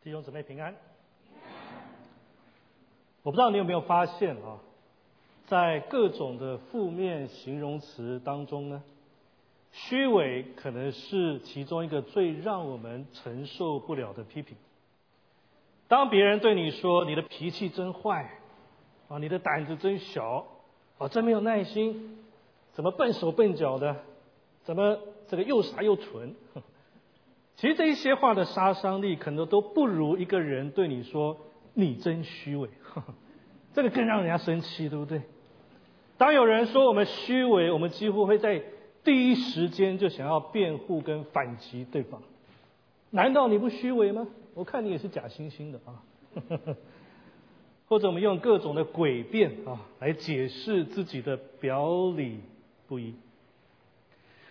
弟兄姊妹平安。我不知道你有没有发现啊，在各种的负面形容词当中呢，虚伪可能是其中一个最让我们承受不了的批评。当别人对你说你的脾气真坏，啊，你的胆子真小，啊，真没有耐心，怎么笨手笨脚的，怎么这个又傻又蠢。其实这一些话的杀伤力，可能都不如一个人对你说“你真虚伪”，这个更让人家生气，对不对？当有人说我们虚伪，我们几乎会在第一时间就想要辩护跟反击对方。难道你不虚伪吗？我看你也是假惺惺的啊！或者我们用各种的诡辩啊来解释自己的表里不一。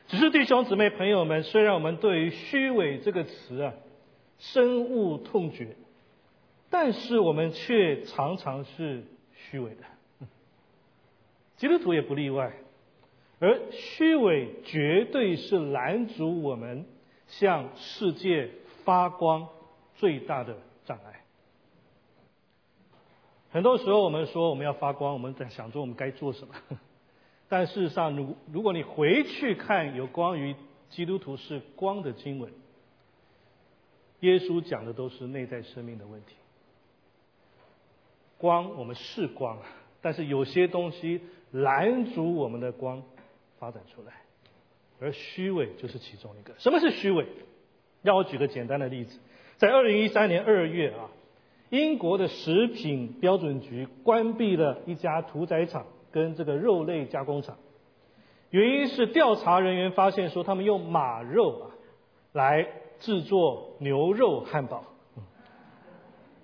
只是弟兄姊妹朋友们，虽然我们对于“虚伪”这个词啊深恶痛绝，但是我们却常常是虚伪的。基督徒也不例外，而虚伪绝对是拦阻我们向世界发光最大的障碍。很多时候我们说我们要发光，我们在想着我们该做什么。但事实上，如如果你回去看有关于基督徒是光的经文，耶稣讲的都是内在生命的问题。光，我们是光，但是有些东西拦阻我们的光发展出来，而虚伪就是其中一个。什么是虚伪？让我举个简单的例子，在二零一三年二月啊，英国的食品标准局关闭了一家屠宰场。跟这个肉类加工厂，原因是调查人员发现说他们用马肉啊来制作牛肉汉堡，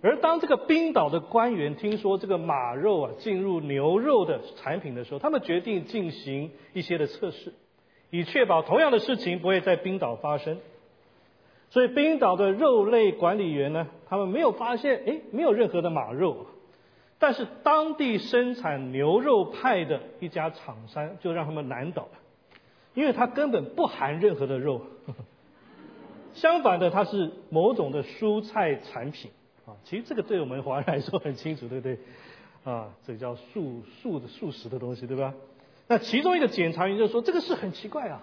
而当这个冰岛的官员听说这个马肉啊进入牛肉的产品的时候，他们决定进行一些的测试，以确保同样的事情不会在冰岛发生。所以冰岛的肉类管理员呢，他们没有发现，哎，没有任何的马肉。但是当地生产牛肉派的一家厂商就让他们难倒了，因为它根本不含任何的肉，呵 呵相反的它是某种的蔬菜产品啊。其实这个对我们华人来说很清楚，对不对？啊，这叫素素的素食的东西，对吧？那其中一个检查员就说这个是很奇怪啊，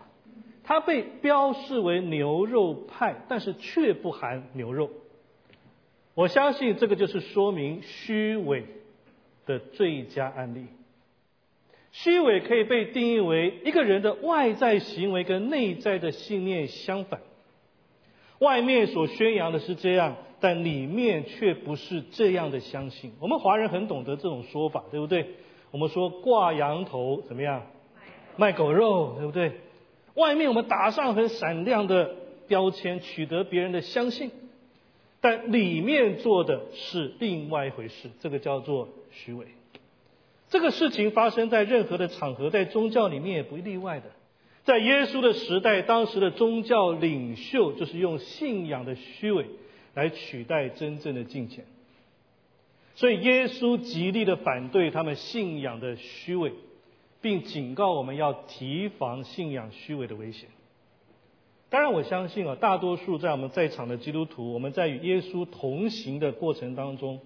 它被标示为牛肉派，但是却不含牛肉。我相信这个就是说明虚伪。的最佳案例，虚伪可以被定义为一个人的外在行为跟内在的信念相反，外面所宣扬的是这样，但里面却不是这样的相信。我们华人很懂得这种说法，对不对？我们说挂羊头怎么样，卖狗肉，对不对？外面我们打上很闪亮的标签，取得别人的相信。但里面做的是另外一回事，这个叫做虚伪。这个事情发生在任何的场合，在宗教里面也不例外的。在耶稣的时代，当时的宗教领袖就是用信仰的虚伪来取代真正的敬虔。所以耶稣极力的反对他们信仰的虚伪，并警告我们要提防信仰虚伪的危险。当然，我相信啊，大多数在我们在场的基督徒，我们在与耶稣同行的过程当中，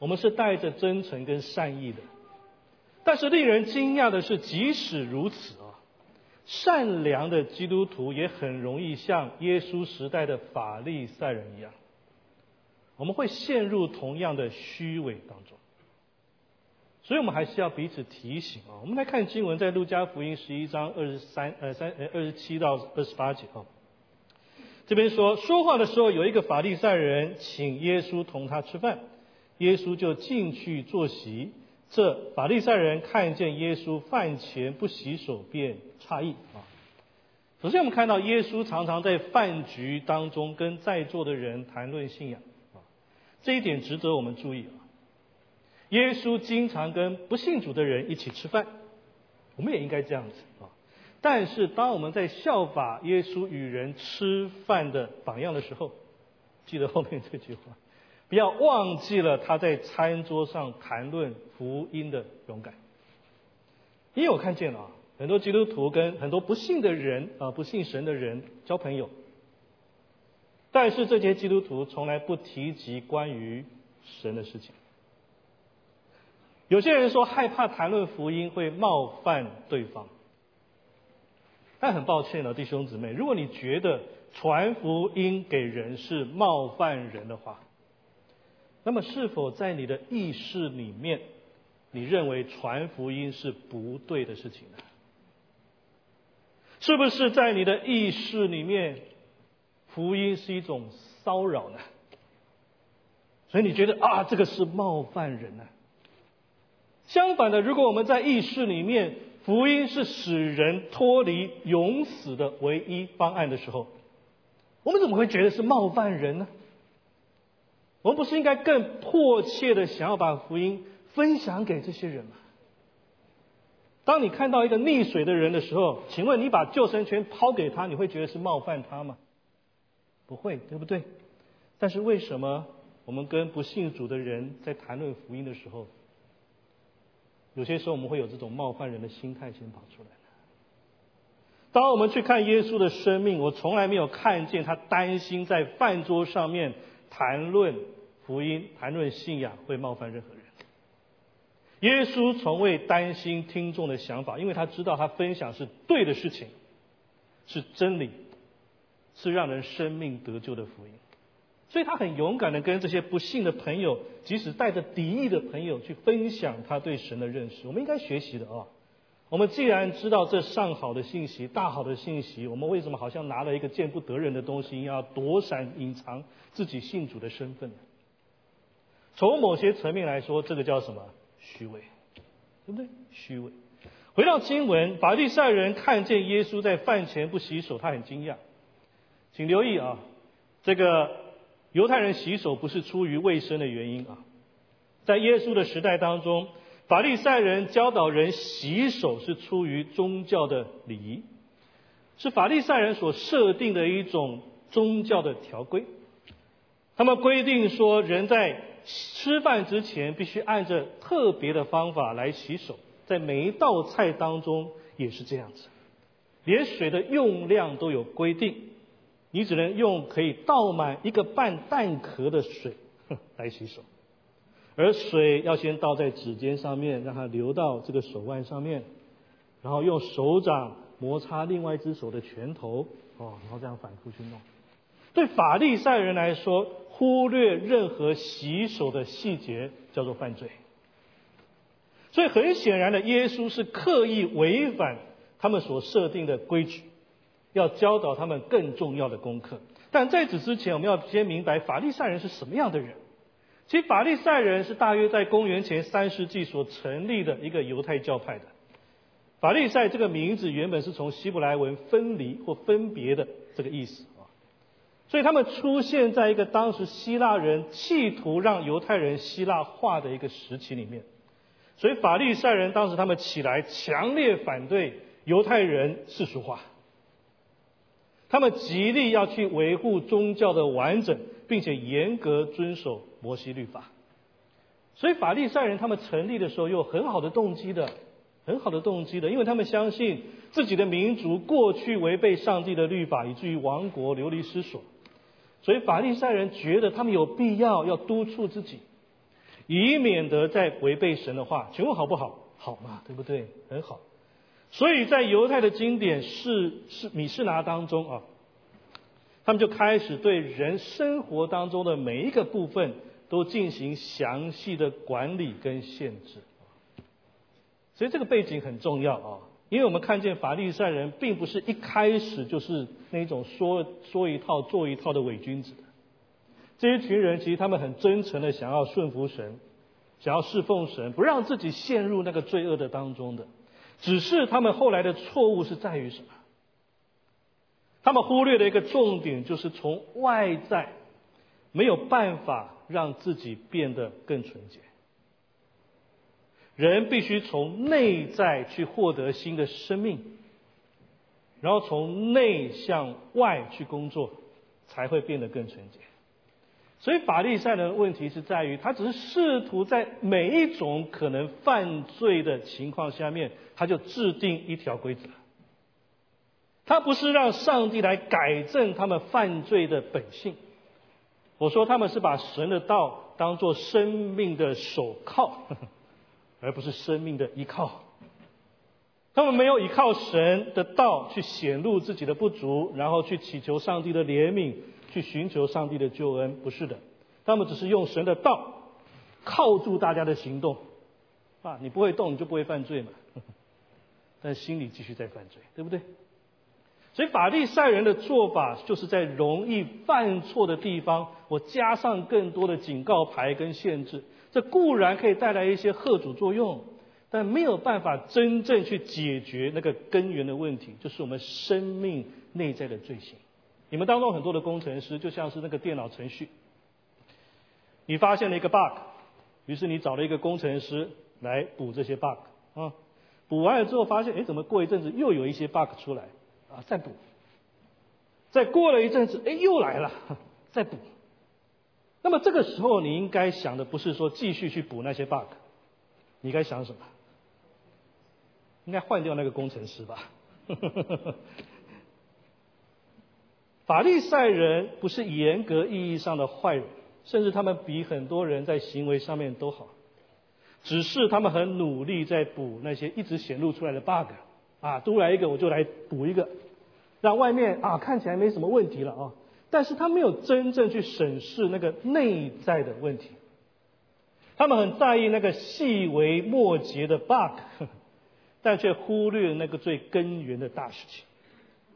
我们是带着真诚跟善意的。但是令人惊讶的是，即使如此啊，善良的基督徒也很容易像耶稣时代的法利赛人一样，我们会陷入同样的虚伪当中。所以我们还是要彼此提醒啊。我们来看经文，在路加福音十一章二十三呃三呃二十七到二十八节啊。这边说说话的时候，有一个法利赛人请耶稣同他吃饭，耶稣就进去坐席。这法利赛人看见耶稣饭前不洗手，便诧异啊。首先，我们看到耶稣常常在饭局当中跟在座的人谈论信仰啊，这一点值得我们注意啊。耶稣经常跟不信主的人一起吃饭，我们也应该这样子啊。但是，当我们在效法耶稣与人吃饭的榜样的时候，记得后面这句话，不要忘记了他在餐桌上谈论福音的勇敢。因为我看见了啊很多基督徒跟很多不信的人啊，不信神的人交朋友，但是这些基督徒从来不提及关于神的事情。有些人说害怕谈论福音会冒犯对方，但很抱歉了，弟兄姊妹，如果你觉得传福音给人是冒犯人的话，那么是否在你的意识里面，你认为传福音是不对的事情呢？是不是在你的意识里面，福音是一种骚扰呢？所以你觉得啊，这个是冒犯人呢？相反的，如果我们在意识里面，福音是使人脱离永死的唯一方案的时候，我们怎么会觉得是冒犯人呢？我们不是应该更迫切的想要把福音分享给这些人吗？当你看到一个溺水的人的时候，请问你把救生圈抛给他，你会觉得是冒犯他吗？不会，对不对？但是为什么我们跟不信主的人在谈论福音的时候？有些时候我们会有这种冒犯人的心态先跑出来。当我们去看耶稣的生命，我从来没有看见他担心在饭桌上面谈论福音、谈论信仰会冒犯任何人。耶稣从未担心听众的想法，因为他知道他分享是对的事情，是真理，是让人生命得救的福音。所以他很勇敢的跟这些不幸的朋友，即使带着敌意的朋友去分享他对神的认识。我们应该学习的啊！我们既然知道这上好的信息、大好的信息，我们为什么好像拿了一个见不得人的东西，要躲闪、隐藏自己信主的身份呢？从某些层面来说，这个叫什么？虚伪，对不对？虚伪。回到经文，法利赛人看见耶稣在饭前不洗手，他很惊讶。请留意啊，这个。犹太人洗手不是出于卫生的原因啊，在耶稣的时代当中，法利赛人教导人洗手是出于宗教的礼仪，是法利赛人所设定的一种宗教的条规。他们规定说，人在吃饭之前必须按着特别的方法来洗手，在每一道菜当中也是这样子，连水的用量都有规定。你只能用可以倒满一个半蛋壳的水来洗手，而水要先倒在指尖上面，让它流到这个手腕上面，然后用手掌摩擦另外一只手的拳头，哦，然后这样反复去弄。对法利赛人来说，忽略任何洗手的细节叫做犯罪。所以很显然的，耶稣是刻意违反他们所设定的规矩。要教导他们更重要的功课，但在此之前，我们要先明白法利赛人是什么样的人。其实法利赛人是大约在公元前三世纪所成立的一个犹太教派的。法利赛这个名字原本是从希伯来文“分离”或“分别”的这个意思啊，所以他们出现在一个当时希腊人企图让犹太人希腊化的一个时期里面。所以法利赛人当时他们起来强烈反对犹太人世俗化。他们极力要去维护宗教的完整，并且严格遵守摩西律法。所以法利赛人他们成立的时候有很好的动机的，很好的动机的，因为他们相信自己的民族过去违背上帝的律法，以至于亡国流离失所。所以法利赛人觉得他们有必要要督促自己，以免得再违背神的话。请问好不好？好嘛，对不对？很好。所以在犹太的经典是是米士拿当中啊，他们就开始对人生活当中的每一个部分都进行详细的管理跟限制。所以这个背景很重要啊，因为我们看见法利赛人并不是一开始就是那种说说一套做一套的伪君子，这一群人其实他们很真诚的想要顺服神，想要侍奉神，不让自己陷入那个罪恶的当中的。只是他们后来的错误是在于什么？他们忽略的一个重点就是从外在没有办法让自己变得更纯洁。人必须从内在去获得新的生命，然后从内向外去工作，才会变得更纯洁。所以法利赛人的问题是在于，他只是试图在每一种可能犯罪的情况下面，他就制定一条规则。他不是让上帝来改正他们犯罪的本性。我说他们是把神的道当做生命的手铐，而不是生命的依靠。他们没有依靠神的道去显露自己的不足，然后去祈求上帝的怜悯，去寻求上帝的救恩。不是的，他们只是用神的道铐住大家的行动。啊，你不会动，你就不会犯罪嘛。但心里继续在犯罪，对不对？所以法利赛人的做法，就是在容易犯错的地方，我加上更多的警告牌跟限制。这固然可以带来一些贺主作用，但没有办法真正去解决那个根源的问题，就是我们生命内在的罪行。你们当中很多的工程师，就像是那个电脑程序，你发现了一个 bug，于是你找了一个工程师来补这些 bug 啊，补完了之后发现，哎，怎么过一阵子又有一些 bug 出来？啊，再补，再过了一阵子，哎，又来了，再补。那么这个时候，你应该想的不是说继续去补那些 bug，你该想什么？应该换掉那个工程师吧。法利赛人不是严格意义上的坏人，甚至他们比很多人在行为上面都好，只是他们很努力在补那些一直显露出来的 bug。啊，多来一个我就来补一个，让外面啊看起来没什么问题了啊，但是他没有真正去审视那个内在的问题，他们很在意那个细微末节的 bug，但却忽略了那个最根源的大事情。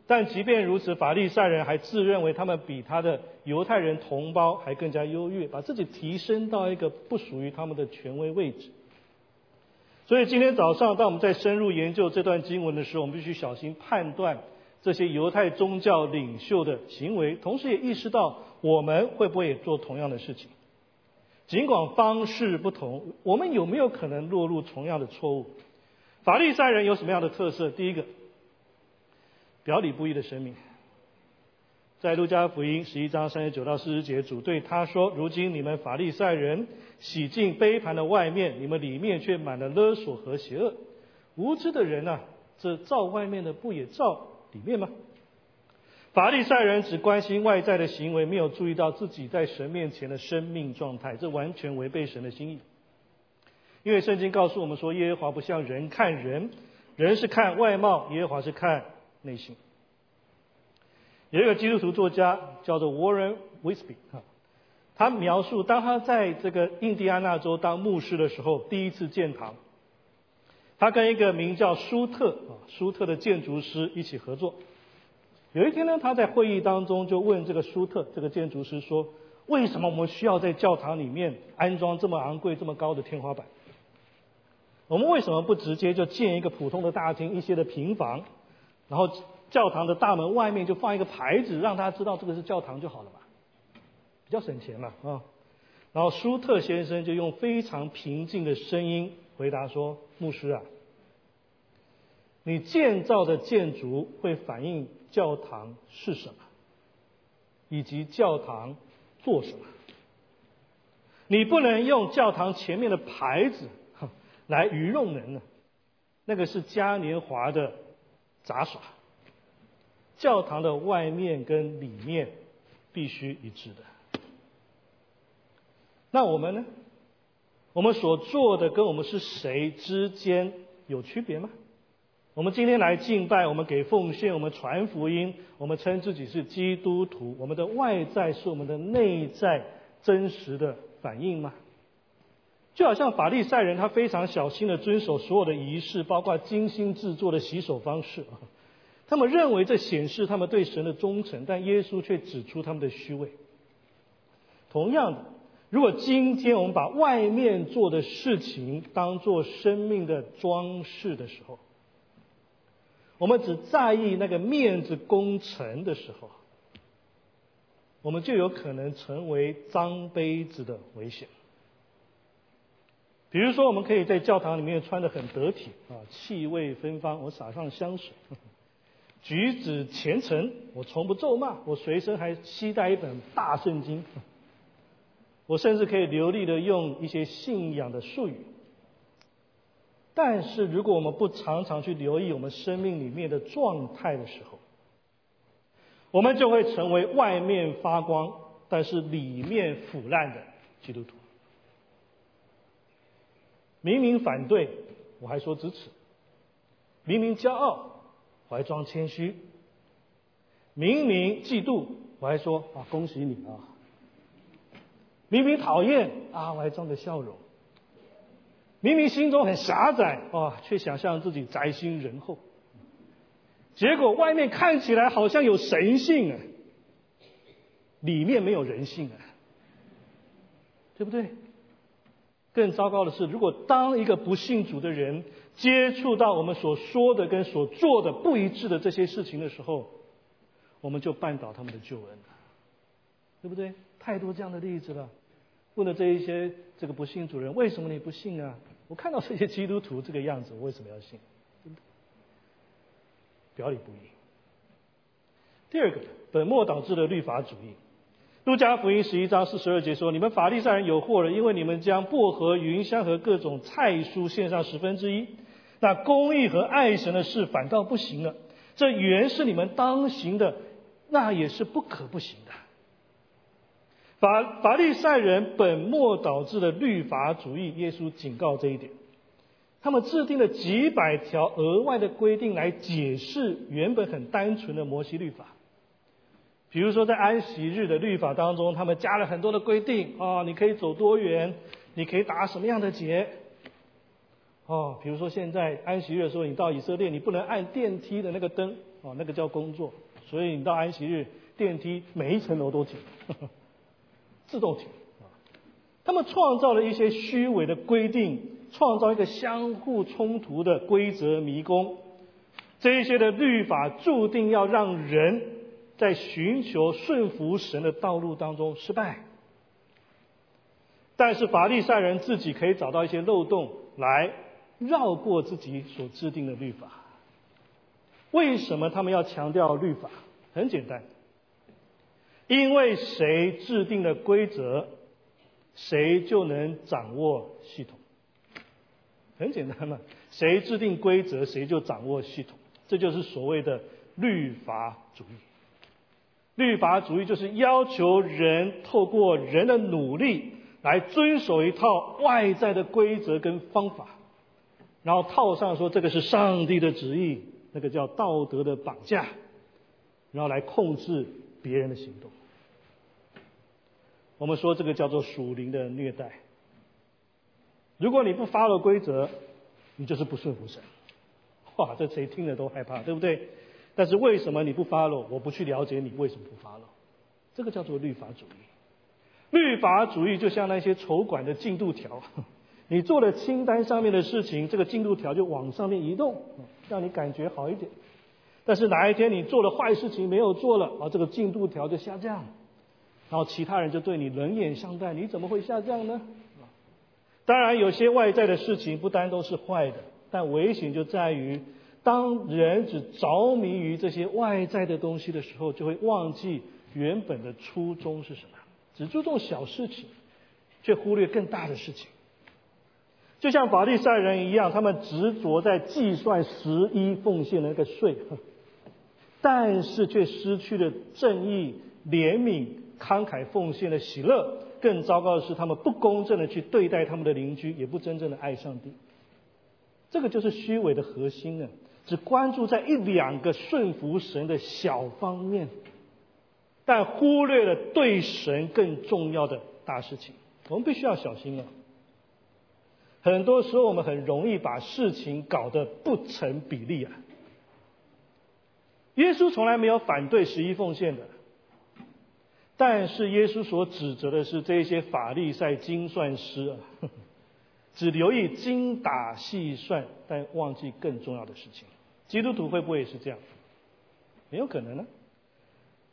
但即便如此，法利赛人还自认为他们比他的犹太人同胞还更加优越，把自己提升到一个不属于他们的权威位置。所以今天早上，当我们在深入研究这段经文的时候，我们必须小心判断这些犹太宗教领袖的行为，同时也意识到我们会不会也做同样的事情。尽管方式不同，我们有没有可能落入同样的错误？法利赛人有什么样的特色？第一个，表里不一的生命。在路加福音十一章三十九到四十节，主对他说：“如今你们法利赛人洗净杯盘的外面，你们里面却满了勒索和邪恶。无知的人啊，这照外面的不也照里面吗？”法利赛人只关心外在的行为，没有注意到自己在神面前的生命状态，这完全违背神的心意。因为圣经告诉我们说，耶和华不像人看人，人是看外貌，耶和华是看内心。有一个基督徒作家叫做 Warren Wisby 啊，他描述当他在这个印第安纳州当牧师的时候，第一次建堂，他跟一个名叫舒特啊舒特的建筑师一起合作。有一天呢，他在会议当中就问这个舒特这个建筑师说：“为什么我们需要在教堂里面安装这么昂贵、这么高的天花板？我们为什么不直接就建一个普通的大厅、一些的平房，然后？”教堂的大门外面就放一个牌子，让他知道这个是教堂就好了嘛，比较省钱嘛啊。然后舒特先生就用非常平静的声音回答说：“牧师啊，你建造的建筑会反映教堂是什么，以及教堂做什么。你不能用教堂前面的牌子来愚弄人呢，那个是嘉年华的杂耍。”教堂的外面跟里面必须一致的。那我们呢？我们所做的跟我们是谁之间有区别吗？我们今天来敬拜，我们给奉献，我们传福音，我们称自己是基督徒，我们的外在是我们的内在真实的反应吗？就好像法利赛人，他非常小心的遵守所有的仪式，包括精心制作的洗手方式。他们认为这显示他们对神的忠诚，但耶稣却指出他们的虚伪。同样的，如果今天我们把外面做的事情当做生命的装饰的时候，我们只在意那个面子工程的时候，我们就有可能成为脏杯子的危险。比如说，我们可以在教堂里面穿的很得体啊，气味芬芳，我撒上香水。举止虔诚，我从不咒骂，我随身还携带一本大圣经，我甚至可以流利的用一些信仰的术语。但是，如果我们不常常去留意我们生命里面的状态的时候，我们就会成为外面发光，但是里面腐烂的基督徒。明明反对，我还说支持；明明骄傲，我还装谦虚；明明嫉妒，我还说啊恭喜你啊；明明讨厌啊，我还装个笑容；明明心中很狭窄啊，却想象自己宅心仁厚。结果外面看起来好像有神性啊，里面没有人性啊，对不对？更糟糕的是，如果当一个不信主的人接触到我们所说的跟所做的不一致的这些事情的时候，我们就绊倒他们的救恩，对不对？太多这样的例子了。问了这一些这个不信主人，为什么你不信啊？我看到这些基督徒这个样子，我为什么要信？表里不一。第二个，本末倒置的律法主义。路加福音十一章四十二节说：“你们法利赛人有祸了，因为你们将薄荷、云香和各种菜蔬献上十分之一，那公义和爱神的事反倒不行了。这原是你们当行的，那也是不可不行的。”法法利赛人本末倒置的律法主义，耶稣警告这一点。他们制定了几百条额外的规定来解释原本很单纯的摩西律法。比如说，在安息日的律法当中，他们加了很多的规定啊，你可以走多远，你可以打什么样的结，哦，比如说现在安息日的时候，你到以色列，你不能按电梯的那个灯，哦，那个叫工作，所以你到安息日，电梯每一层楼都停，自动停。他们创造了一些虚伪的规定，创造一个相互冲突的规则迷宫，这一些的律法注定要让人。在寻求顺服神的道路当中失败，但是法利赛人自己可以找到一些漏洞来绕过自己所制定的律法。为什么他们要强调律法？很简单，因为谁制定的规则，谁就能掌握系统。很简单嘛，谁制定规则，谁就掌握系统。这就是所谓的律法主义。律法主义就是要求人透过人的努力来遵守一套外在的规则跟方法，然后套上说这个是上帝的旨意，那个叫道德的绑架，然后来控制别人的行动。我们说这个叫做属灵的虐待。如果你不发了规则，你就是不顺服神。哇，这谁听了都害怕，对不对？但是为什么你不发了？我不去了解你为什么不发了？这个叫做律法主义。律法主义就像那些筹管的进度条，你做了清单上面的事情，这个进度条就往上面移动，让你感觉好一点。但是哪一天你做了坏事情没有做了，啊，这个进度条就下降，然后其他人就对你冷眼相待，你怎么会下降呢？当然，有些外在的事情不单都是坏的，但危险就在于。当人只着迷于这些外在的东西的时候，就会忘记原本的初衷是什么。只注重小事情，却忽略更大的事情。就像法利赛人一样，他们执着在计算十一奉献的那个税，但是却失去了正义、怜悯、慷慨奉献的喜乐。更糟糕的是，他们不公正的去对待他们的邻居，也不真正的爱上帝。这个就是虚伪的核心啊！只关注在一两个顺服神的小方面，但忽略了对神更重要的大事情。我们必须要小心啊！很多时候我们很容易把事情搞得不成比例啊。耶稣从来没有反对十一奉献的，但是耶稣所指责的是这些法利赛精算师啊，只留意精打细算，但忘记更重要的事情。基督徒会不会也是这样？很有可能呢。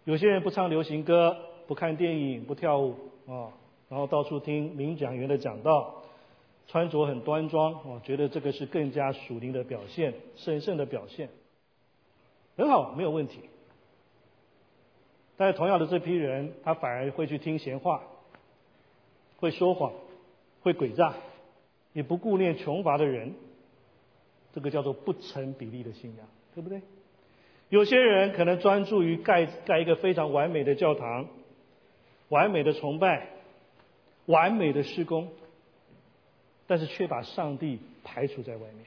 有些人不唱流行歌，不看电影，不跳舞啊，然后到处听名讲员的讲道，穿着很端庄啊，觉得这个是更加属灵的表现，神圣的表现，很好，没有问题。但是同样的这批人，他反而会去听闲话，会说谎，会诡诈，也不顾念穷乏的人。这个叫做不成比例的信仰，对不对？有些人可能专注于盖盖一个非常完美的教堂，完美的崇拜，完美的施工，但是却把上帝排除在外面，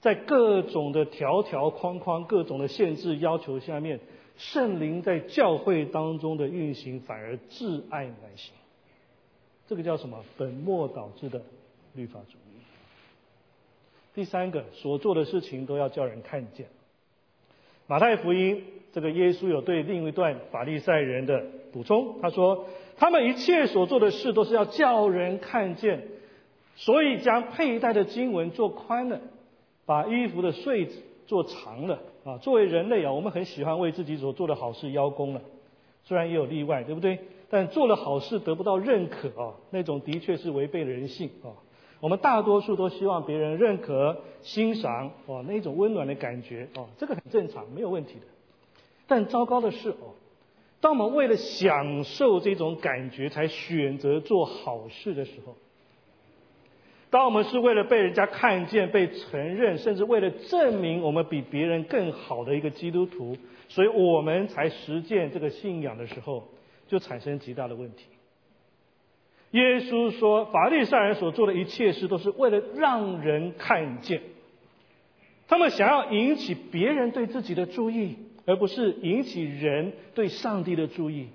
在各种的条条框框、各种的限制要求下面，圣灵在教会当中的运行反而挚爱难行。这个叫什么？本末倒置的律法主义。第三个，所做的事情都要叫人看见。马太福音这个耶稣有对另一段法利赛人的补充，他说：他们一切所做的事都是要叫人看见，所以将佩戴的经文做宽了，把衣服的穗子做长了。啊，作为人类啊，我们很喜欢为自己所做的好事邀功了，虽然也有例外，对不对？但做了好事得不到认可啊，那种的确是违背人性啊。我们大多数都希望别人认可、欣赏哦，那种温暖的感觉哦，这个很正常，没有问题的。但糟糕的是哦，当我们为了享受这种感觉才选择做好事的时候，当我们是为了被人家看见、被承认，甚至为了证明我们比别人更好的一个基督徒，所以我们才实践这个信仰的时候。就产生极大的问题。耶稣说，法利赛人所做的一切事都是为了让人看见，他们想要引起别人对自己的注意，而不是引起人对上帝的注意。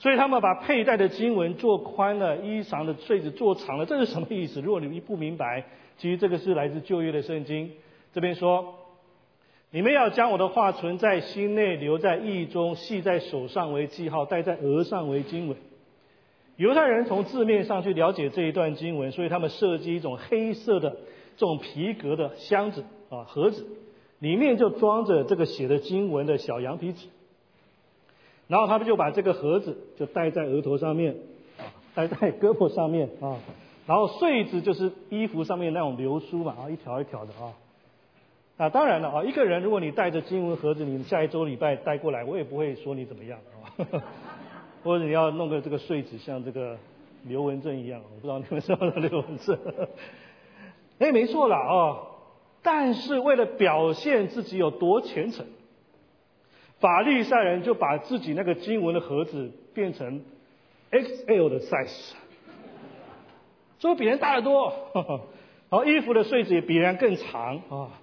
所以他们把佩戴的经文做宽了，衣裳的穗子做长了，这是什么意思？如果你们不明白，其实这个是来自旧约的圣经，这边说。你们要将我的话存在心内，留在意中，系在手上为记号，戴在额上为经文。犹太人从字面上去了解这一段经文，所以他们设计一种黑色的这种皮革的箱子啊盒子，里面就装着这个写的经文的小羊皮纸。然后他们就把这个盒子就戴在额头上面啊，戴在胳膊上面啊，然后穗子就是衣服上面那种流苏嘛啊，一条一条的啊。啊，当然了啊，一个人如果你带着经文盒子，你下一周礼拜带过来，我也不会说你怎么样啊。或者你要弄个这个穗子，像这个刘文正一样，我不知道你们知道刘文正。哎，没错了啊，但是为了表现自己有多虔诚，法利赛人就把自己那个经文的盒子变成 XL 的 size，所以比人大得多。好，衣服的穗子也比人更长啊。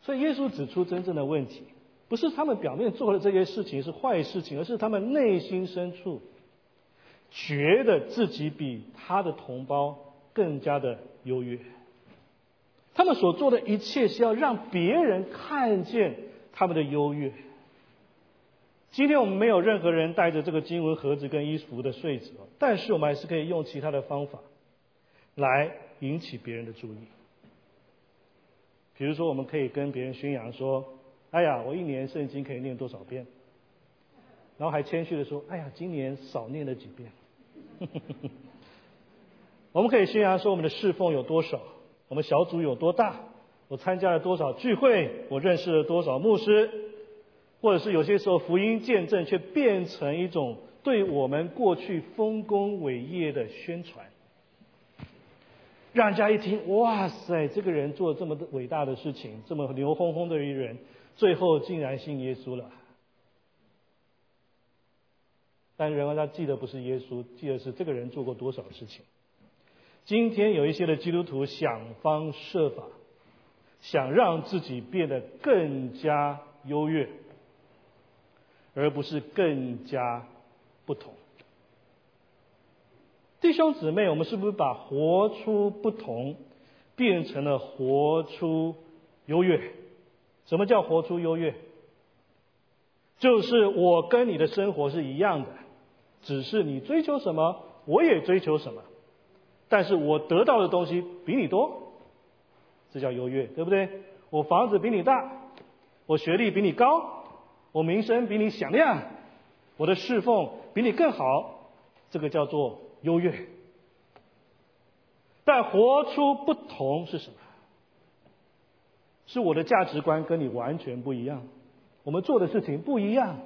所以耶稣指出真正的问题，不是他们表面做的这些事情是坏事情，而是他们内心深处觉得自己比他的同胞更加的优越。他们所做的一切是要让别人看见他们的优越。今天我们没有任何人带着这个经文盒子跟衣服的穗子，但是我们还是可以用其他的方法来引起别人的注意。比如说，我们可以跟别人宣扬说：“哎呀，我一年圣经可以念多少遍？”然后还谦虚的说：“哎呀，今年少念了几遍。”我们可以宣扬说我们的侍奉有多少，我们小组有多大，我参加了多少聚会，我认识了多少牧师，或者是有些时候福音见证却变成一种对我们过去丰功伟业的宣传。让人家一听，哇塞，这个人做了这么伟大的事情，这么牛哄哄的一人，最后竟然信耶稣了。但然而他记得不是耶稣，记得是这个人做过多少事情。今天有一些的基督徒想方设法，想让自己变得更加优越，而不是更加不同。弟兄姊妹，我们是不是把活出不同变成了活出优越？什么叫活出优越？就是我跟你的生活是一样的，只是你追求什么，我也追求什么，但是我得到的东西比你多，这叫优越，对不对？我房子比你大，我学历比你高，我名声比你响亮，我的侍奉比你更好，这个叫做。优越，但活出不同是什么？是我的价值观跟你完全不一样，我们做的事情不一样，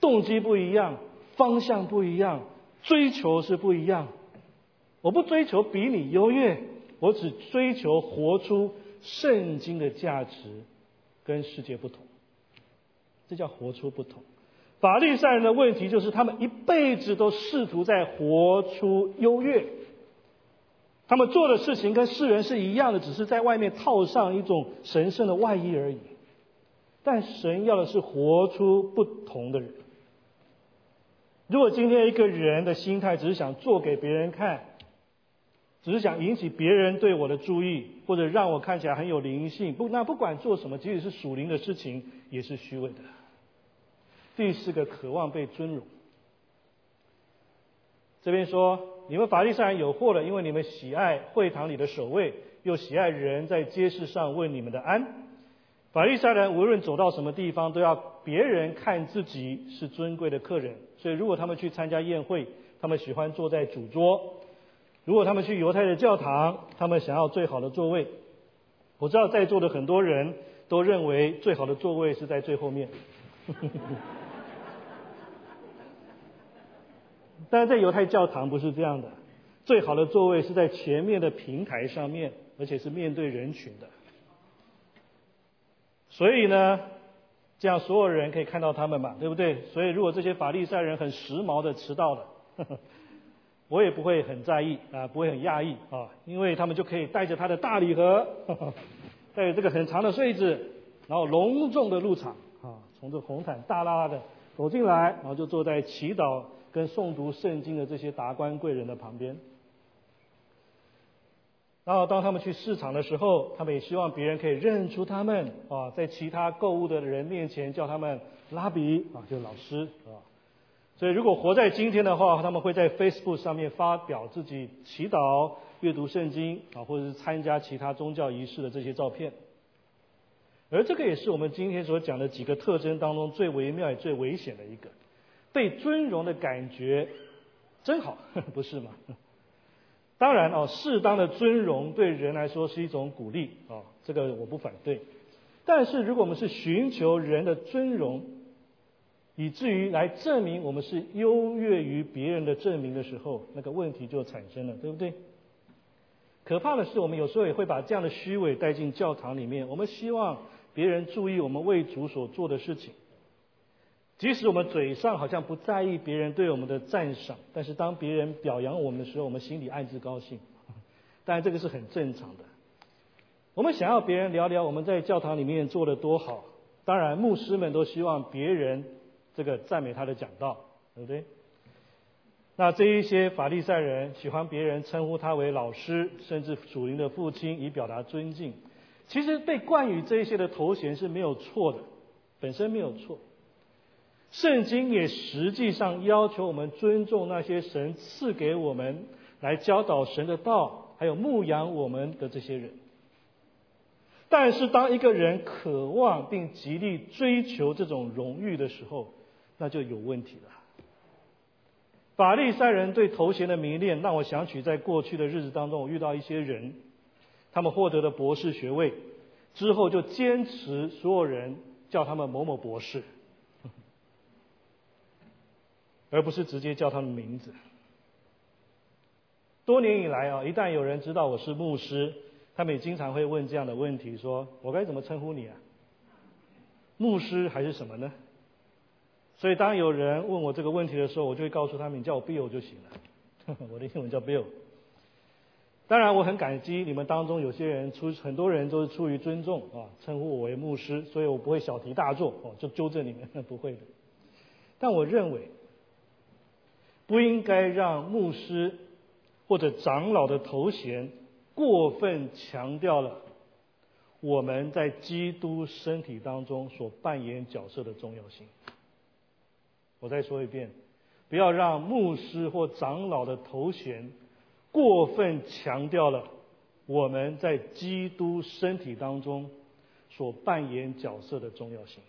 动机不一样，方向不一样，追求是不一样。我不追求比你优越，我只追求活出圣经的价值，跟世界不同，这叫活出不同。法律上人的问题就是，他们一辈子都试图在活出优越，他们做的事情跟世人是一样的，只是在外面套上一种神圣的外衣而已。但神要的是活出不同的人。如果今天一个人的心态只是想做给别人看，只是想引起别人对我的注意，或者让我看起来很有灵性，不，那不管做什么，即使是属灵的事情，也是虚伪的。第四个，渴望被尊荣。这边说，你们法利赛人有祸了，因为你们喜爱会堂里的守卫，又喜爱人在街市上问你们的安。法利赛人无论走到什么地方，都要别人看自己是尊贵的客人。所以，如果他们去参加宴会，他们喜欢坐在主桌；如果他们去犹太的教堂，他们想要最好的座位。我知道在座的很多人都认为最好的座位是在最后面。但是在犹太教堂不是这样的，最好的座位是在前面的平台上面，而且是面对人群的。所以呢，这样所有人可以看到他们嘛，对不对？所以如果这些法利赛人很时髦的迟到了，我也不会很在意啊，不会很讶异啊，因为他们就可以带着他的大礼盒，带着这个很长的穗子，然后隆重的入场啊，从这红毯大拉拉的走进来，然后就坐在祈祷。跟诵读圣经的这些达官贵人的旁边，然后当他们去市场的时候，他们也希望别人可以认出他们啊，在其他购物的人面前叫他们拉比啊，就是老师啊。所以如果活在今天的话，他们会在 Facebook 上面发表自己祈祷、阅读圣经啊，或者是参加其他宗教仪式的这些照片。而这个也是我们今天所讲的几个特征当中最微妙也最危险的一个。被尊荣的感觉真好，不是吗？当然哦，适当的尊荣对人来说是一种鼓励哦，这个我不反对。但是如果我们是寻求人的尊荣，以至于来证明我们是优越于别人的证明的时候，那个问题就产生了，对不对？可怕的是，我们有时候也会把这样的虚伪带进教堂里面。我们希望别人注意我们为主所做的事情。即使我们嘴上好像不在意别人对我们的赞赏，但是当别人表扬我们的时候，我们心里暗自高兴。当然，这个是很正常的。我们想要别人聊聊我们在教堂里面做的多好，当然牧师们都希望别人这个赞美他的讲道，对不对？那这一些法利赛人喜欢别人称呼他为老师，甚至属灵的父亲，以表达尊敬。其实被冠以这一些的头衔是没有错的，本身没有错。圣经也实际上要求我们尊重那些神赐给我们来教导神的道，还有牧养我们的这些人。但是，当一个人渴望并极力追求这种荣誉的时候，那就有问题了。法利赛人对头衔的迷恋，让我想起在过去的日子当中，我遇到一些人，他们获得了博士学位之后，就坚持所有人叫他们某某博士。而不是直接叫他的名字。多年以来啊，一旦有人知道我是牧师，他们也经常会问这样的问题：说我该怎么称呼你啊？牧师还是什么呢？所以当有人问我这个问题的时候，我就会告诉他们：你叫我 Bill 就行了。我的英文叫 Bill。当然，我很感激你们当中有些人出，很多人都是出于尊重啊，称呼我为牧师，所以我不会小题大做哦，就纠正你们，不会的。但我认为。不应该让牧师或者长老的头衔过分强调了我们在基督身体当中所扮演角色的重要性。我再说一遍，不要让牧师或长老的头衔过分强调了我们在基督身体当中所扮演角色的重要性。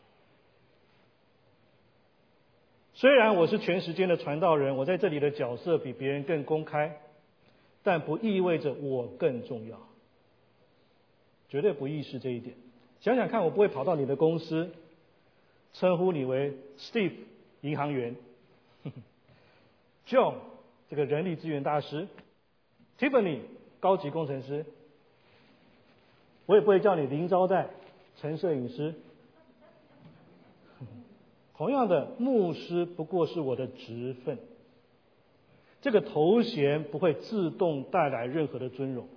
虽然我是全时间的传道人，我在这里的角色比别人更公开，但不意味着我更重要，绝对不意识这一点。想想看，我不会跑到你的公司，称呼你为 Steve 银行员，John 这个人力资源大师，Tiffany 高级工程师，我也不会叫你林招待陈摄影师。同样的，牧师不过是我的职分，这个头衔不会自动带来任何的尊荣，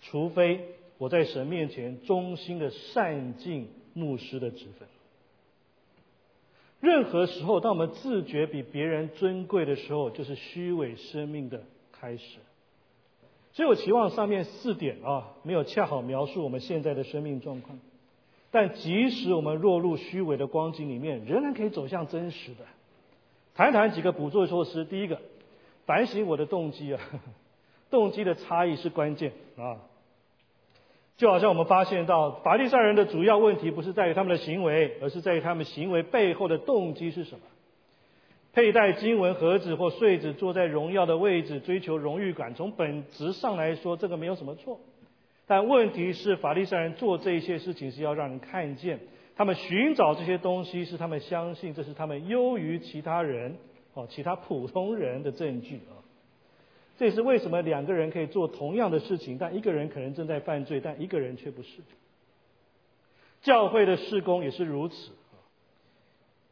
除非我在神面前衷心的善尽牧师的职分。任何时候，当我们自觉比别人尊贵的时候，就是虚伪生命的开始。所以我期望上面四点啊，没有恰好描述我们现在的生命状况。但即使我们落入虚伪的光景里面，仍然可以走向真实的。谈谈几个补助措施。第一个，反省我的动机啊，动机的差异是关键啊。就好像我们发现到，法利赛人的主要问题不是在于他们的行为，而是在于他们行为背后的动机是什么。佩戴经文盒子或穗子，坐在荣耀的位置，追求荣誉感，从本质上来说，这个没有什么错。但问题是，法利赛人做这些事情是要让人看见，他们寻找这些东西是他们相信这是他们优于其他人哦，其他普通人的证据啊。这也是为什么两个人可以做同样的事情，但一个人可能正在犯罪，但一个人却不是。教会的事工也是如此啊。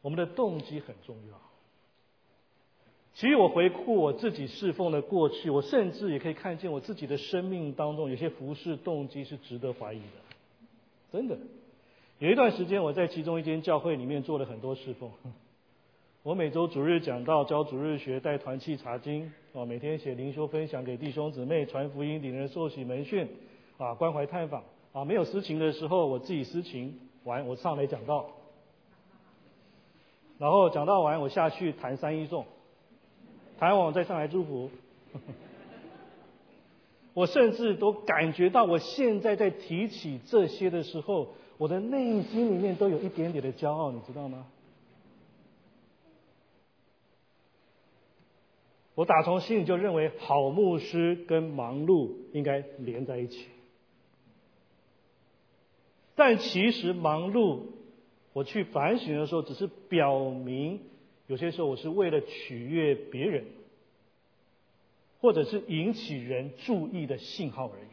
我们的动机很重要。其实我回顾我自己侍奉的过去，我甚至也可以看见我自己的生命当中有些服侍动机是值得怀疑的。真的，有一段时间我在其中一间教会里面做了很多侍奉。我每周主日讲道、教主日学、带团契查经，啊，每天写灵修分享给弟兄姊妹、传福音、领人受洗门训，啊，关怀探访，啊，没有私情的时候我自己私情完，我上来讲道，然后讲到完我下去谈三一颂。台湾再上来祝福，我甚至都感觉到，我现在在提起这些的时候，我的内心里面都有一点点的骄傲，你知道吗？我打从心里就认为，好牧师跟忙碌应该连在一起，但其实忙碌，我去反省的时候，只是表明。有些时候，我是为了取悦别人，或者是引起人注意的信号而已。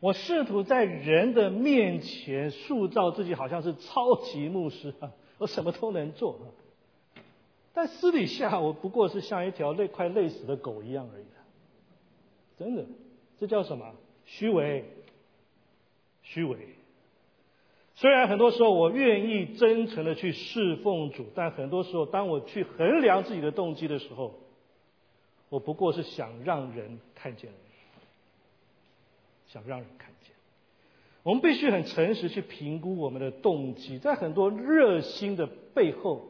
我试图在人的面前塑造自己，好像是超级牧师啊，我什么都能做。但私底下，我不过是像一条累快累死的狗一样而已。真的，这叫什么？虚伪，虚伪。虽然很多时候我愿意真诚的去侍奉主，但很多时候当我去衡量自己的动机的时候，我不过是想让人看见而已，想让人看见。我们必须很诚实去评估我们的动机，在很多热心的背后，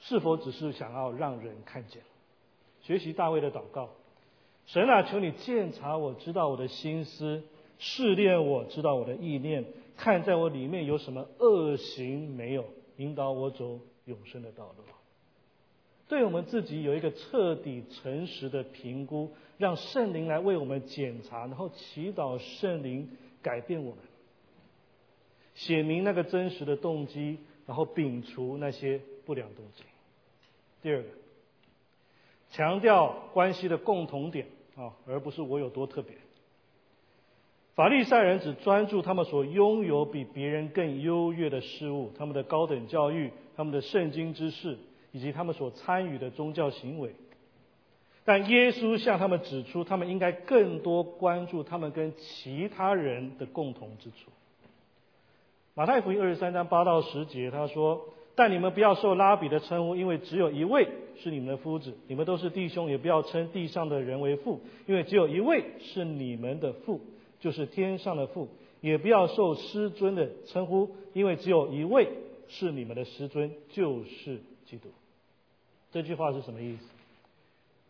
是否只是想要让人看见？学习大卫的祷告，神啊，求你鉴察我知道我的心思，试炼我知道我的意念。看在我里面有什么恶行没有，引导我走永生的道路。对我们自己有一个彻底诚实的评估，让圣灵来为我们检查，然后祈祷圣灵改变我们，写明那个真实的动机，然后摒除那些不良动机。第二个，强调关系的共同点啊，而不是我有多特别。法利赛人只专注他们所拥有比别人更优越的事物，他们的高等教育、他们的圣经知识，以及他们所参与的宗教行为。但耶稣向他们指出，他们应该更多关注他们跟其他人的共同之处。马太福音二十三章八到十节，他说：“但你们不要受拉比的称呼，因为只有一位是你们的夫子；你们都是弟兄，也不要称地上的人为父，因为只有一位是你们的父。”就是天上的父，也不要受师尊的称呼，因为只有一位是你们的师尊，就是基督。这句话是什么意思？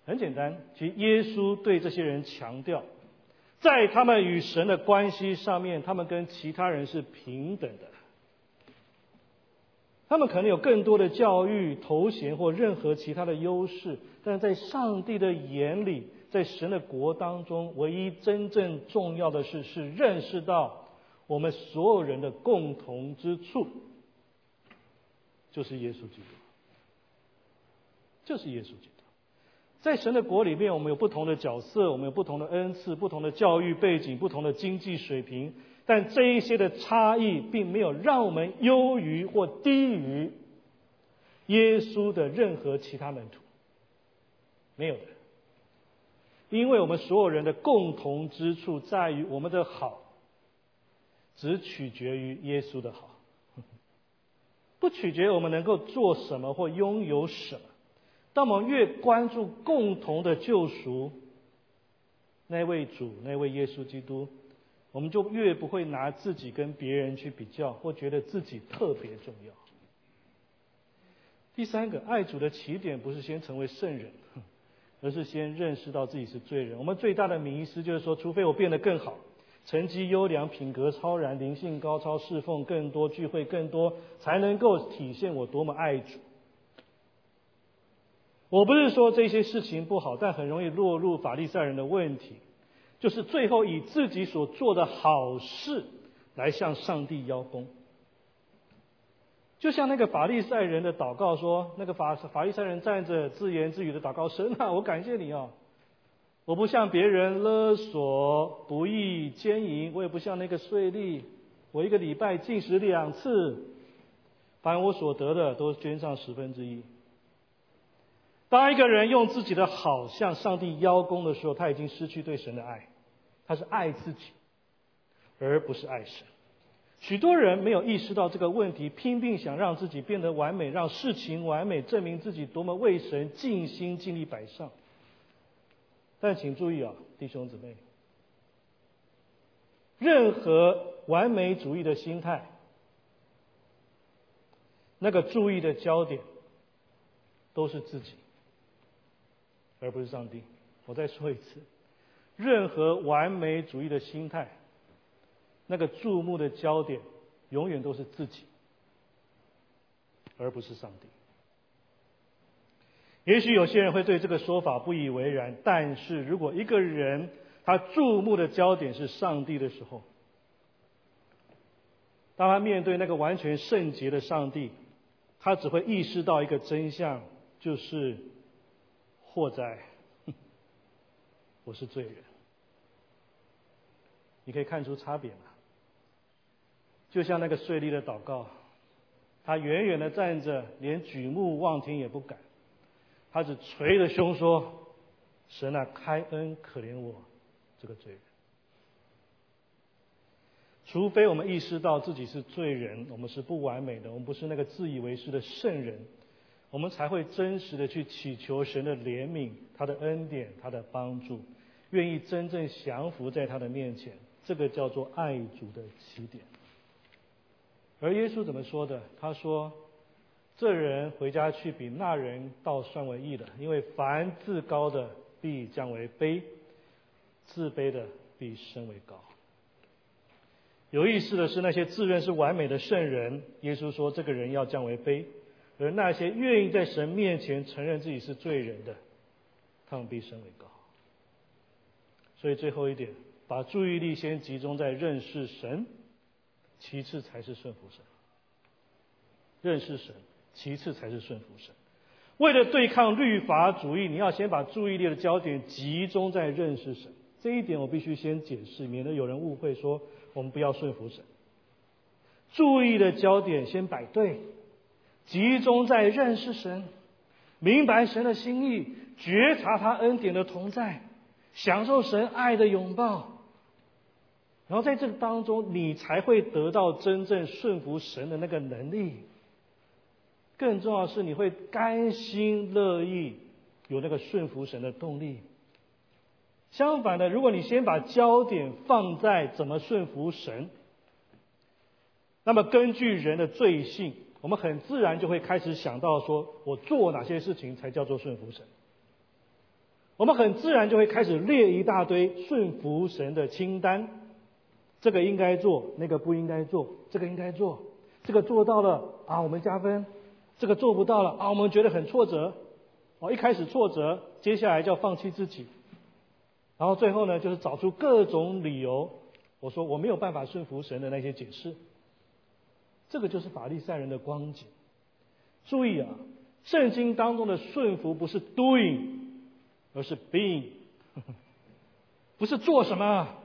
很简单，其实耶稣对这些人强调，在他们与神的关系上面，他们跟其他人是平等的。他们可能有更多的教育、头衔或任何其他的优势，但是在上帝的眼里。在神的国当中，唯一真正重要的事是认识到我们所有人的共同之处，就是耶稣基督，就是耶稣基督。在神的国里面，我们有不同的角色，我们有不同的恩赐，不同的教育背景，不同的经济水平，但这一些的差异，并没有让我们优于或低于耶稣的任何其他门徒，没有的。因为我们所有人的共同之处在于，我们的好只取决于耶稣的好，不取决于我们能够做什么或拥有什么。当我们越关注共同的救赎，那位主，那位耶稣基督，我们就越不会拿自己跟别人去比较，或觉得自己特别重要。第三个，爱主的起点不是先成为圣人，而是先认识到自己是罪人。我们最大的迷思就是说，除非我变得更好，成绩优良，品格超然，灵性高超，侍奉更多，聚会更多，才能够体现我多么爱主。我不是说这些事情不好，但很容易落入法利赛人的问题，就是最后以自己所做的好事来向上帝邀功。就像那个法利赛人的祷告说，那个法法利赛人站着自言自语的祷告：神啊，我感谢你啊！我不像别人勒索、不义、奸淫，我也不像那个税吏，我一个礼拜进食两次，凡我所得的都捐上十分之一。当一个人用自己的好向上帝邀功的时候，他已经失去对神的爱，他是爱自己，而不是爱神。许多人没有意识到这个问题，拼命想让自己变得完美，让事情完美，证明自己多么为神尽心尽力摆上。但请注意啊，弟兄姊妹，任何完美主义的心态，那个注意的焦点都是自己。而不是上帝。我再说一次，任何完美主义的心态，那个注目的焦点永远都是自己，而不是上帝。也许有些人会对这个说法不以为然，但是如果一个人他注目的焦点是上帝的时候，当他面对那个完全圣洁的上帝，他只会意识到一个真相，就是。祸灾，我是罪人。你可以看出差别吗？就像那个税吏的祷告，他远远的站着，连举目望天也不敢，他只捶着胸说：“神啊，开恩可怜我这个罪人。”除非我们意识到自己是罪人，我们是不完美的，我们不是那个自以为是的圣人。我们才会真实的去祈求神的怜悯、他的恩典、他的帮助，愿意真正降服在他的面前。这个叫做爱主的起点。而耶稣怎么说的？他说：“这人回家去，比那人倒算为义的，因为凡自高的必降为卑，自卑的必升为高。”有意思的是，那些自认是完美的圣人，耶稣说这个人要降为卑。而那些愿意在神面前承认自己是罪人的，他们必升为高。所以最后一点，把注意力先集中在认识神，其次才是顺服神。认识神，其次才是顺服神。为了对抗律法主义，你要先把注意力的焦点集中在认识神。这一点我必须先解释，免得有人误会说我们不要顺服神。注意的焦点先摆对。集中在认识神、明白神的心意、觉察他恩典的同在、享受神爱的拥抱，然后在这个当中，你才会得到真正顺服神的那个能力。更重要是，你会甘心乐意有那个顺服神的动力。相反的，如果你先把焦点放在怎么顺服神，那么根据人的罪性。我们很自然就会开始想到说，我做哪些事情才叫做顺服神？我们很自然就会开始列一大堆顺服神的清单，这个应该做，那个不应该做，这个应该做，这个做到了啊，我们加分；这个做不到了啊，我们觉得很挫折。哦，一开始挫折，接下来就要放弃自己，然后最后呢，就是找出各种理由，我说我没有办法顺服神的那些解释。这个就是法利赛人的光景。注意啊，圣经当中的顺服不是 doing，而是 being，不是做什么。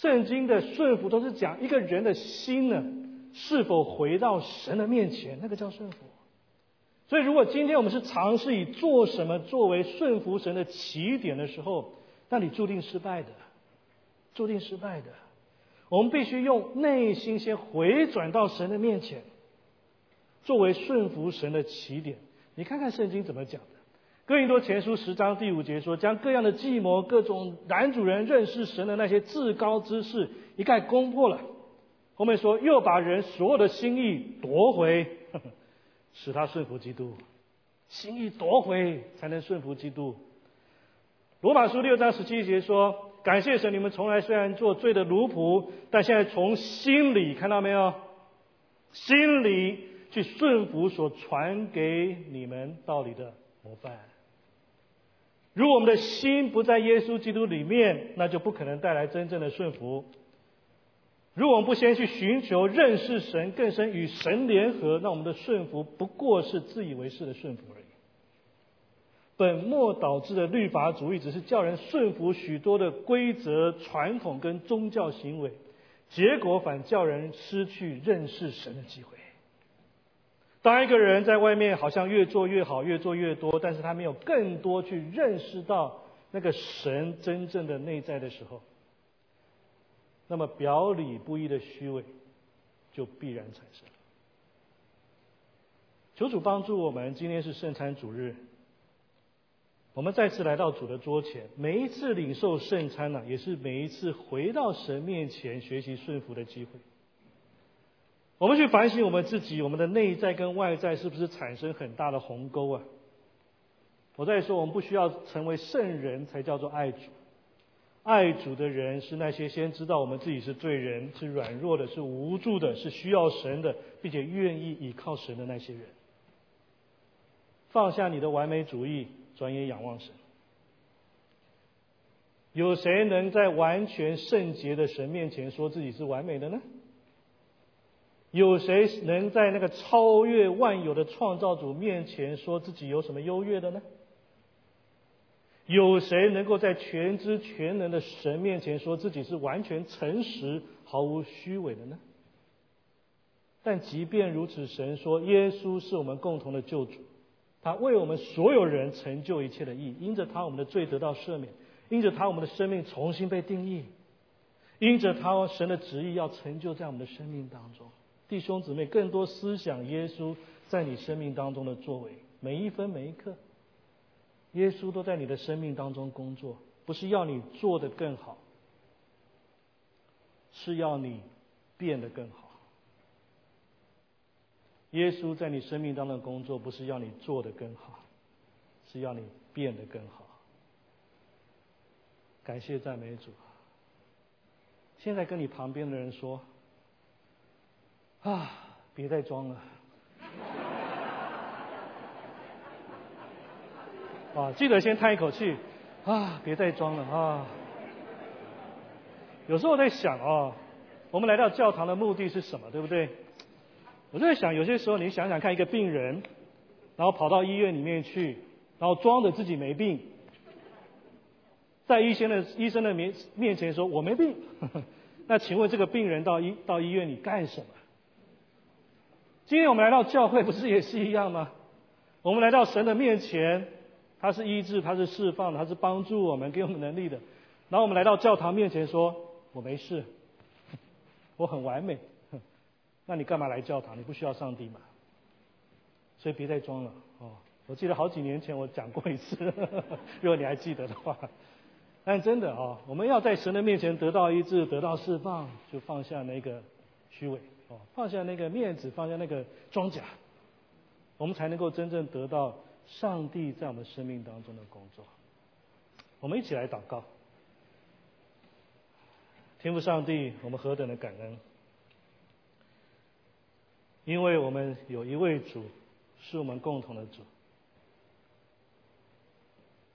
圣经的顺服都是讲一个人的心呢，是否回到神的面前，那个叫顺服。所以，如果今天我们是尝试以做什么作为顺服神的起点的时候，那你注定失败的，注定失败的。我们必须用内心先回转到神的面前，作为顺服神的起点。你看看圣经怎么讲的，《哥林多前书》十章第五节说：“将各样的计谋、各种男主人认识神的那些至高之事一概攻破了。”后面说：“又把人所有的心意夺回。”使他顺服基督，心意夺回才能顺服基督。罗马书六章十七节说：“感谢神，你们从来虽然做罪的奴仆，但现在从心里看到没有？心里去顺服所传给你们道理的模范。如果我们的心不在耶稣基督里面，那就不可能带来真正的顺服。”如果我们不先去寻求认识神更深与神联合，那我们的顺服不过是自以为是的顺服而已。本末倒置的律法主义只是叫人顺服许多的规则、传统跟宗教行为，结果反叫人失去认识神的机会。当一个人在外面好像越做越好、越做越多，但是他没有更多去认识到那个神真正的内在的时候。那么表里不一的虚伪就必然产生。求主帮助我们，今天是圣餐主日，我们再次来到主的桌前。每一次领受圣餐呢，也是每一次回到神面前学习顺服的机会。我们去反省我们自己，我们的内在跟外在是不是产生很大的鸿沟啊？我在说，我们不需要成为圣人才叫做爱主。爱主的人是那些先知道我们自己是罪人、是软弱的、是无助的、是需要神的，并且愿意倚靠神的那些人。放下你的完美主义，转眼仰望神。有谁能在完全圣洁的神面前说自己是完美的呢？有谁能在那个超越万有的创造主面前说自己有什么优越的呢？有谁能够在全知全能的神面前说自己是完全诚实、毫无虚伪的呢？但即便如此，神说耶稣是我们共同的救主，他为我们所有人成就一切的意义，因着他我们的罪得到赦免，因着他我们的生命重新被定义，因着他神的旨意要成就在我们的生命当中。弟兄姊妹，更多思想耶稣在你生命当中的作为，每一分每一刻。耶稣都在你的生命当中工作，不是要你做得更好，是要你变得更好。耶稣在你生命当中的工作，不是要你做得更好，是要你变得更好。感谢赞美主。现在跟你旁边的人说：“啊，别再装了。”啊，记得先叹一口气，啊，别再装了啊！有时候我在想啊，我们来到教堂的目的是什么，对不对？我就在想，有些时候你想想看，一个病人，然后跑到医院里面去，然后装着自己没病，在医生的医生的面面前说我没病，那请问这个病人到医到医院里干什么？今天我们来到教会，不是也是一样吗？我们来到神的面前。他是医治，他是释放，他是帮助我们，给我们能力的。然后我们来到教堂面前说：“我没事，我很完美。”那你干嘛来教堂？你不需要上帝嘛？所以别再装了哦！我记得好几年前我讲过一次，如果你还记得的话。但真的啊，我们要在神的面前得到医治，得到释放，就放下那个虚伪哦，放下那个面子，放下那个装甲，我们才能够真正得到。上帝在我们生命当中的工作，我们一起来祷告。天父上帝，我们何等的感恩，因为我们有一位主，是我们共同的主。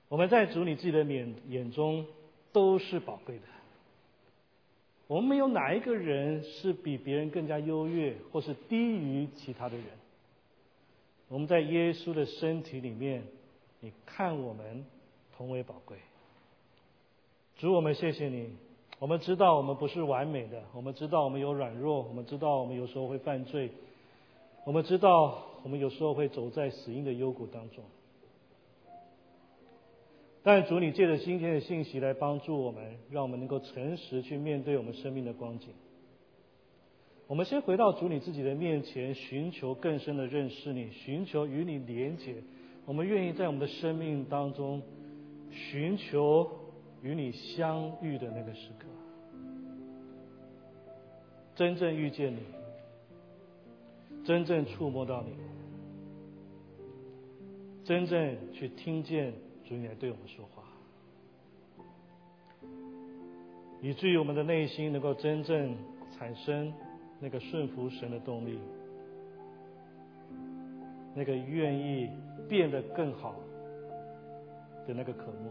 我们在主你自己的眼眼中都是宝贵的。我们没有哪一个人是比别人更加优越，或是低于其他的人。我们在耶稣的身体里面你看我们同为宝贵。主，我们谢谢你。我们知道我们不是完美的，我们知道我们有软弱，我们知道我们有时候会犯罪，我们知道我们有时候会走在死荫的幽谷当中。但主，你借着今天的信息来帮助我们，让我们能够诚实去面对我们生命的光景。我们先回到主你自己的面前，寻求更深的认识你，寻求与你连结。我们愿意在我们的生命当中寻求与你相遇的那个时刻，真正遇见你，真正触摸到你，真正去听见。主你来对我们说话，以至于我们的内心能够真正产生那个顺服神的动力，那个愿意变得更好的那个渴慕。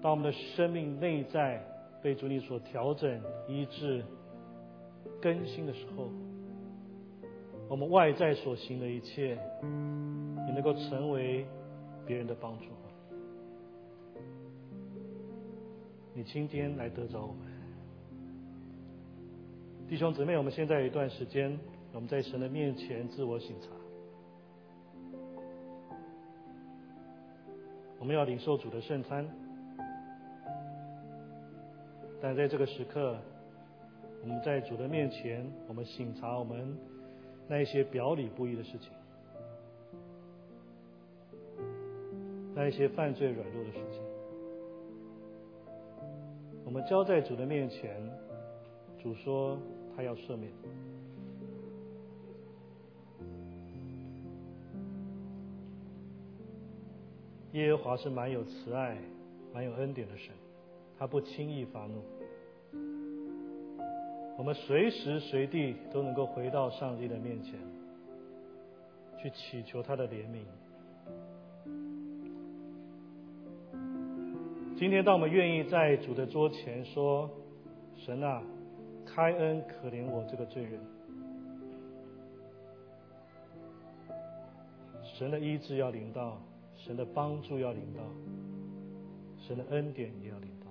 当我们的生命内在被主你所调整、医治、更新的时候，我们外在所行的一切也能够成为。别人的帮助，你今天来得着我们，弟兄姊妹，我们现在有一段时间，我们在神的面前自我省察，我们要领受主的圣餐，但在这个时刻，我们在主的面前，我们省察我们那一些表里不一的事情。那一些犯罪软弱的事情，我们交在主的面前，主说他要赦免。耶和华是蛮有慈爱、蛮有恩典的神，他不轻易发怒。我们随时随地都能够回到上帝的面前，去祈求他的怜悯。今天，当我们愿意在主的桌前说：“神啊，开恩可怜我这个罪人。”神的医治要领到，神的帮助要领到，神的恩典也要领到。